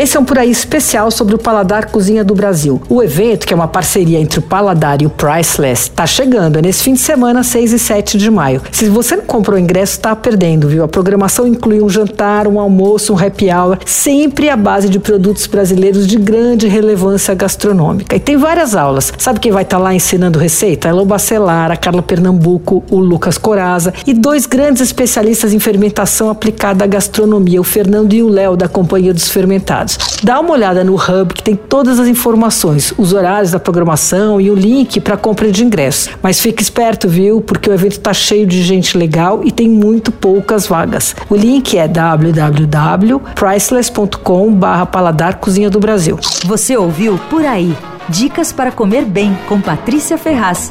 Esse é um por aí especial sobre o Paladar Cozinha do Brasil. O evento, que é uma parceria entre o Paladar e o Priceless, está chegando. É nesse fim de semana, 6 e 7 de maio. Se você não comprou o ingresso, está perdendo, viu? A programação inclui um jantar, um almoço, um happy hour, sempre à base de produtos brasileiros de grande relevância gastronômica. E tem várias aulas. Sabe quem vai estar tá lá ensinando receita? A Elô Bacelar, a Carla Pernambuco, o Lucas Coraza e dois grandes especialistas em fermentação aplicada à gastronomia, o Fernando e o Léo, da Companhia dos Fermentados. Dá uma olhada no Hub que tem todas as informações, os horários da programação e o link para compra de ingressos. Mas fique esperto, viu? Porque o evento está cheio de gente legal e tem muito poucas vagas. O link é www.priceless.com/paladar Cozinha do Brasil. Você ouviu por aí? Dicas para comer bem com Patrícia Ferraz.